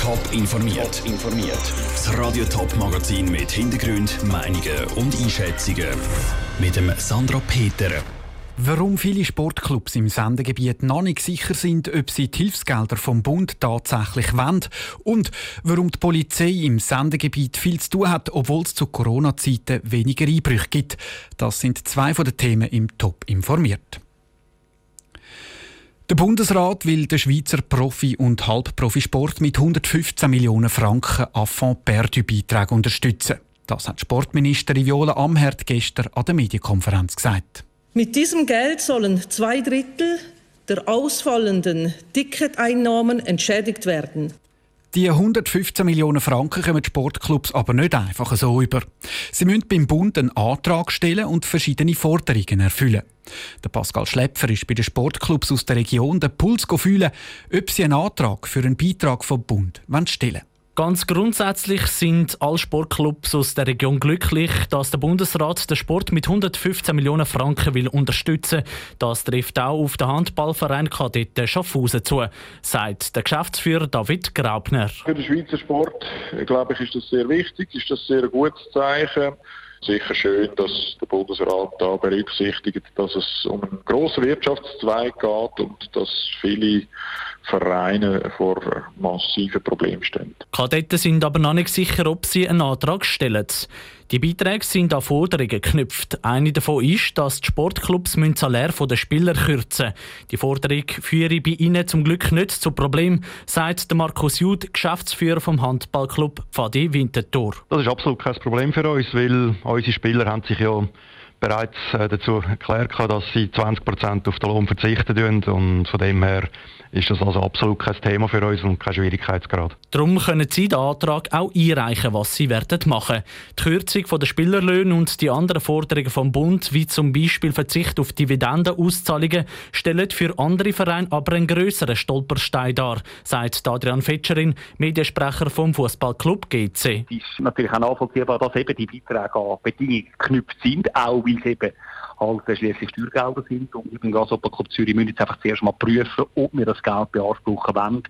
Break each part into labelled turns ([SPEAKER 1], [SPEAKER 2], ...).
[SPEAKER 1] Top informiert. informiert. Das Radio Top Magazin mit Hintergrund, Meinungen und Einschätzungen mit dem Sandra Peter.
[SPEAKER 2] Warum viele Sportclubs im Sendegebiet noch nicht sicher sind, ob sie die Hilfsgelder vom Bund tatsächlich wollen und warum die Polizei im Sendegebiet viel zu tun hat, obwohl es zu Corona-Zeiten weniger Einbrüche gibt. Das sind zwei von den Themen im Top informiert. Der Bundesrat will den Schweizer Profi- und Halbprofisport mit 115 Millionen Franken Affront perdu Beitrag unterstützen. Das hat Sportministerin Viola Amherd gestern an der Medienkonferenz gesagt.
[SPEAKER 3] Mit diesem Geld sollen zwei Drittel der ausfallenden Ticketeinnahmen entschädigt werden.
[SPEAKER 2] Die 115 Millionen Franken kommen die Sportclubs aber nicht einfach so über. Sie müssen beim Bund einen Antrag stellen und verschiedene Forderungen erfüllen. Der Pascal Schläpfer ist bei den Sportclubs aus der Region den Puls fühlen, ob sie einen Antrag für einen Beitrag vom Bund stellen wollen.
[SPEAKER 4] Ganz grundsätzlich sind alle Sportclubs aus der Region glücklich, dass der Bundesrat den Sport mit 115 Millionen Franken will unterstützen. Das trifft auch auf den Handballverein Kadetten Schaffhausen zu, sagt der Geschäftsführer David Graubner.
[SPEAKER 5] Für den Schweizer Sport, glaube ich, ist das sehr wichtig, ist das sehr gutes Zeichen. Sicher schön, dass der Bundesrat da berücksichtigt, dass es um einen grossen Wirtschaftszweig geht und dass viele Vereine vor massiven Problemen stehen.
[SPEAKER 4] Kadetten sind aber noch nicht sicher, ob sie einen Antrag stellen. Die Beiträge sind an Forderungen geknüpft. Eine davon ist, dass die Sportclubs Salär der Spieler kürzen Die Forderung führe bei ihnen zum Glück nicht zu Problem, sagt Markus Jud, Geschäftsführer vom Handballclub Pfadi Winterthur.
[SPEAKER 6] Das ist absolut kein Problem für uns, weil unsere Spieler haben sich ja bereits äh, dazu erklärt, dass sie 20% auf den Lohn verzichten und von dem her ist das also absolut kein Thema für uns und kein Schwierigkeitsgrad.
[SPEAKER 4] Darum können Sie den Antrag auch einreichen, was Sie werden machen. Die Kürzung der Spielerlöhne und die anderen Forderungen vom Bund, wie zum Beispiel Verzicht auf Dividendenauszahlungen, stellen für andere Vereine aber einen grösseren Stolperstein dar, sagt Adrian Fetscherin, Mediensprecher vom Fußballclub GC. Es
[SPEAKER 7] ist natürlich auch nachvollziehbar, dass eben die Beiträge an Bedingungen geknüpft sind, auch weil es eben halt schließlich Steuergelder sind. Und ich bin Club Zürich müssen jetzt einfach zuerst mal prüfen, ob wir das Geld beanspruchen wollen,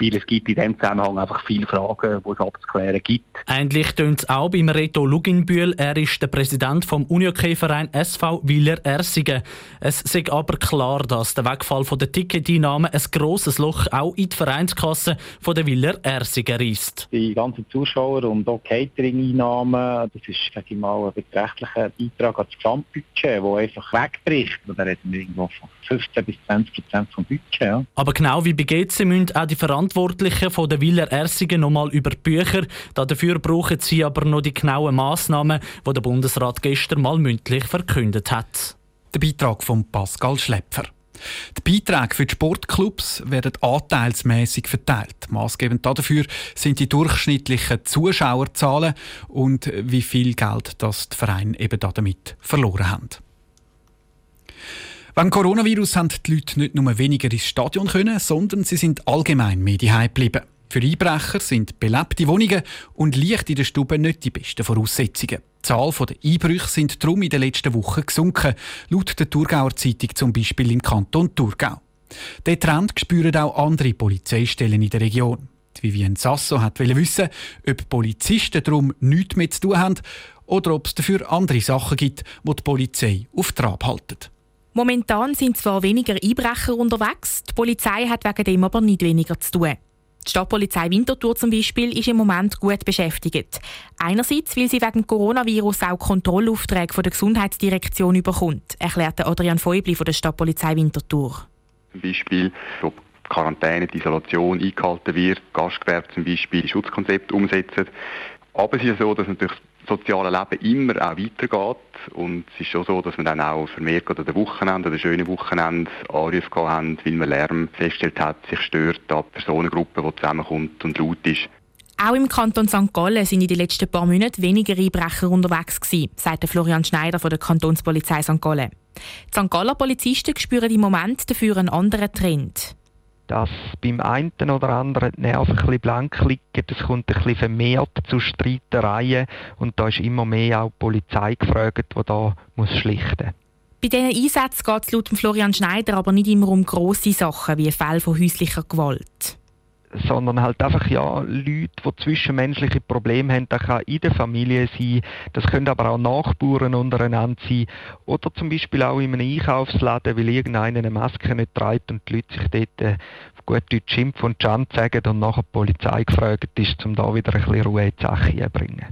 [SPEAKER 7] weil es gibt in diesem Zusammenhang einfach viele Fragen, die es abzuklären gibt.
[SPEAKER 4] Ähnlich tönt es auch beim Reto Luginbühl. Er ist der Präsident vom Unihockey-Verein SV Willer Ersingen. Es ist aber klar, dass der Wegfall der Ticketeinnahmen ein grosses Loch auch in die Vereinskasse der Willer Ersingen reißt.
[SPEAKER 7] Die ganzen Zuschauer und auch Catering-Einnahmen, das ist, sage ich mal, ein beträchtlicher Beitrag an das Gesamtbudget, einfach wegbricht. Da reden wir irgendwo von 15 bis 20 Prozent vom Budget. Ja.
[SPEAKER 4] Aber genau wie bei GC müssen auch die Verantwortlichen von der Willer Ersigen nochmal über die Bücher. Dafür brauchen sie aber noch die genauen Massnahmen, die der Bundesrat gestern mal mündlich verkündet hat.
[SPEAKER 2] Der Beitrag von Pascal Schlepfer. Die Beiträge für die Sportclubs werden anteilsmäßig verteilt. Maßgebend dafür sind die durchschnittlichen Zuschauerzahlen und wie viel Geld das die Vereine eben damit verloren haben. Wegen Coronavirus haben die Leute nicht nur weniger ins Stadion können, sondern sie sind allgemein mehr daheim geblieben. Für Einbrecher sind belebte Wohnungen und Licht in der Stube nicht die besten Voraussetzungen. Die Zahl der Einbrüche sind darum in den letzten Wochen gesunken, laut der Thurgauer Zeitung zum Beispiel im Kanton Thurgau. Den Trend spüren auch andere Polizeistellen in der Region. Die Vivienne Sasso hat wissen, ob Polizisten darum nichts mehr zu tun haben oder ob es dafür andere Sachen gibt, die die Polizei auf Trab halten.
[SPEAKER 8] Momentan sind zwar weniger Einbrecher unterwegs, die Polizei hat wegen dem aber nicht weniger zu tun. Die Stadtpolizei Winterthur zum Beispiel ist im Moment gut beschäftigt. Einerseits, weil sie wegen Coronavirus auch Kontrollaufträge von der Gesundheitsdirektion überkommt, erklärte Adrian Feubli von der Stadtpolizei Winterthur.
[SPEAKER 9] Zum Beispiel, ob Quarantäne, die Isolation eingehalten wird, Gastgewerbe zum Beispiel Schutzkonzepte umsetzen. Aber es ist so, dass natürlich soziale Leben immer auch weitergeht. Und es ist schon so, dass wir dann auch vermehrt an den Wochenende oder schönen Wochenende Anrufe haben, weil man Lärm festgestellt hat, sich stört an Personengruppe, die zusammenkommt und laut ist.
[SPEAKER 8] Auch im Kanton St. Gallen sind in den letzten paar Monaten weniger Einbrecher unterwegs gewesen, sagt Florian Schneider von der Kantonspolizei St. Gallen. Die St. Galler Polizisten spüren im Moment dafür einen anderen Trend
[SPEAKER 10] dass beim einen oder anderen die Nerven ein bisschen blank liegen. Es kommt ein bisschen vermehrt zu Streitereien und da ist immer mehr auch die Polizei gefragt, die da muss schlichten.
[SPEAKER 8] Bei diesen Einsätzen geht es laut Florian Schneider aber nicht immer um grosse Sachen wie Fälle von häuslicher Gewalt.
[SPEAKER 10] Sondern halt einfach ja Leute, die zwischenmenschliche Probleme haben. Das kann in der Familie sein, das können aber auch Nachbarn untereinander sein oder zum Beispiel auch in einem Einkaufsladen, weil irgendeiner eine Maske nicht trägt und die Leute sich dort auf gut Deutsch Schimpf und Schand sagen und nachher die Polizei gefragt ist, um da wieder ein bisschen Ruhe in die Sache zu bringen.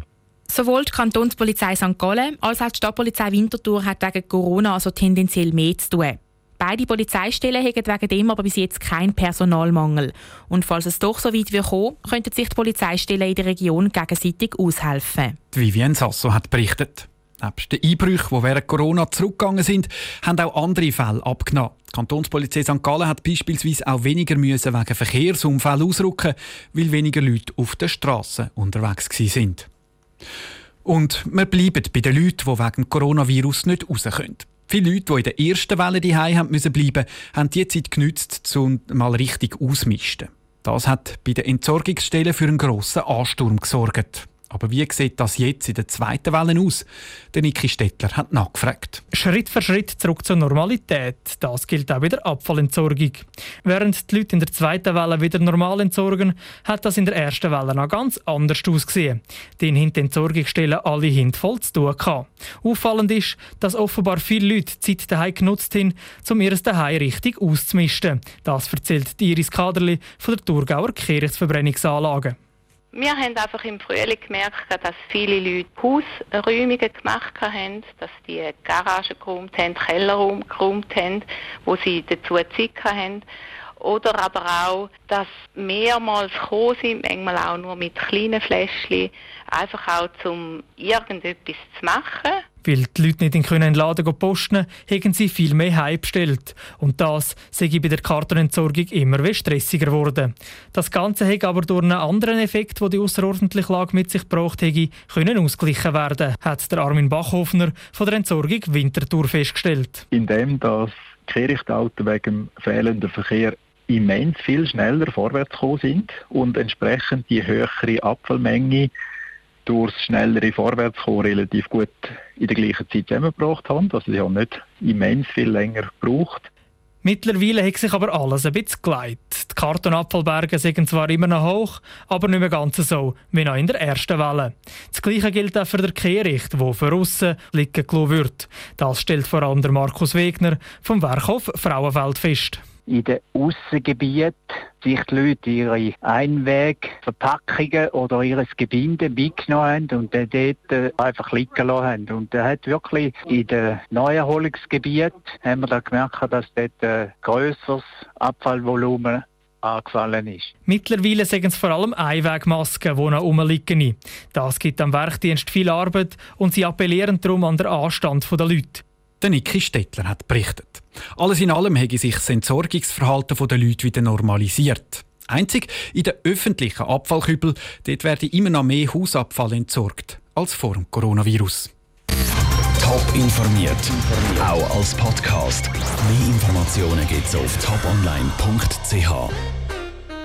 [SPEAKER 8] Sowohl die Kantonspolizei St. Gallen als auch die Stadtpolizei Winterthur hat wegen Corona also tendenziell mehr zu tun. Beide Polizeistellen haben wegen dem aber bis jetzt keinen Personalmangel. Und falls es doch so weit wird kommen, könnten sich die Polizeistellen in der Region gegenseitig aushelfen.
[SPEAKER 2] Vivienne Sasso hat berichtet. Neben den Einbrüchen, die während Corona zurückgegangen sind, haben auch andere Fälle abgenommen. Die Kantonspolizei St. Gallen hat beispielsweise auch weniger müssen wegen Verkehrsunfällen ausrücken, weil weniger Leute auf den Straßen unterwegs sind. Und wir bleiben bei den Leuten, die wegen Coronavirus nicht raus können. Viele Leute, die in der ersten Welle daheim haben müssen bleiben, haben die Zeit genützt, um mal richtig auszumisten. Das hat bei den Entsorgungsstellen für einen grossen Ansturm gesorgt. Aber wie sieht das jetzt in der zweiten Welle aus? Der Niki Stettler hat nachgefragt.
[SPEAKER 11] Schritt für Schritt zurück zur Normalität. Das gilt auch bei der Abfallentsorgung. Während die Leute in der zweiten Welle wieder normal entsorgen, hat das in der ersten Welle noch ganz anders ausgesehen. Den haben die Entsorgungsstellen alle hinten voll zu tun. Auffallend ist, dass offenbar viele Leute die Zeit daheim genutzt haben, um ihr Daheim richtig auszumisten. Das erzählt Iris Kaderli von der Thurgauer Kehrichtverbrennungsanlage.
[SPEAKER 12] Wir haben einfach im Frühling gemerkt, dass viele Leute Hausräumungen gemacht haben, dass die Garage geräumt haben, Kellerraum geräumt haben, wo sie dazu Zeit haben. Oder aber auch, dass mehrmals gekommen sind, manchmal auch nur mit kleinen Fläschchen, einfach auch zum irgendetwas zu machen.
[SPEAKER 11] Weil die Leute nicht in den Laden posten haben sie viel mehr Heim bestellt. Und das sei bei der Kartonentsorgung immer stressiger geworden. Das Ganze hat aber durch einen anderen Effekt, den die außerordentliche Lage mit sich gebracht hätte, können ausgeglichen werden, hat der Armin Bachhofner von der Entsorgung Winterthur festgestellt.
[SPEAKER 13] Indem das Kehrichtauto wegen fehlenden Verkehr immens viel schneller vorwärts gekommen sind und entsprechend die höhere Abfallmenge durch schnellere Vorwärtskommen relativ gut in der gleichen Zeit zusammengebracht haben. Also sie haben nicht immens viel länger gebraucht.
[SPEAKER 11] Mittlerweile hat sich aber alles ein bisschen geleitet. Die Kartonabfallberge sind zwar immer noch hoch, aber nicht mehr ganz so wie noch in der ersten Welle. Das Gleiche gilt auch für den Kehricht, wo für aussen liegen wird. Das stellt vor allem der Markus Wegner vom Werkhof Frauenfeld fest
[SPEAKER 14] in den Aussengebieten sich die Leute ihre Einwegverpackungen oder ihr Gebinde mitgenommen haben und dann dort äh, einfach liegen lassen haben. Und er hat wirklich in den Neuerholungsgebieten haben wir da gemerkt, dass dort ein grösseres Abfallvolumen angefallen ist.
[SPEAKER 11] Mittlerweile sagen es vor allem Einwegmasken, die noch rumliegen. Das gibt am Werkdienst viel Arbeit und sie appellieren darum an den Anstand der Leute.
[SPEAKER 2] Der Niki Stettler hat berichtet. Alles in allem habe sich das Entsorgungsverhalten der Leute wieder normalisiert. Einzig in den öffentlichen Abfallkübel dort werden immer noch mehr Hausabfall entsorgt als vor dem Coronavirus.
[SPEAKER 1] Top informiert, auch als Podcast. Mehr Informationen gibt es auf toponline.ch.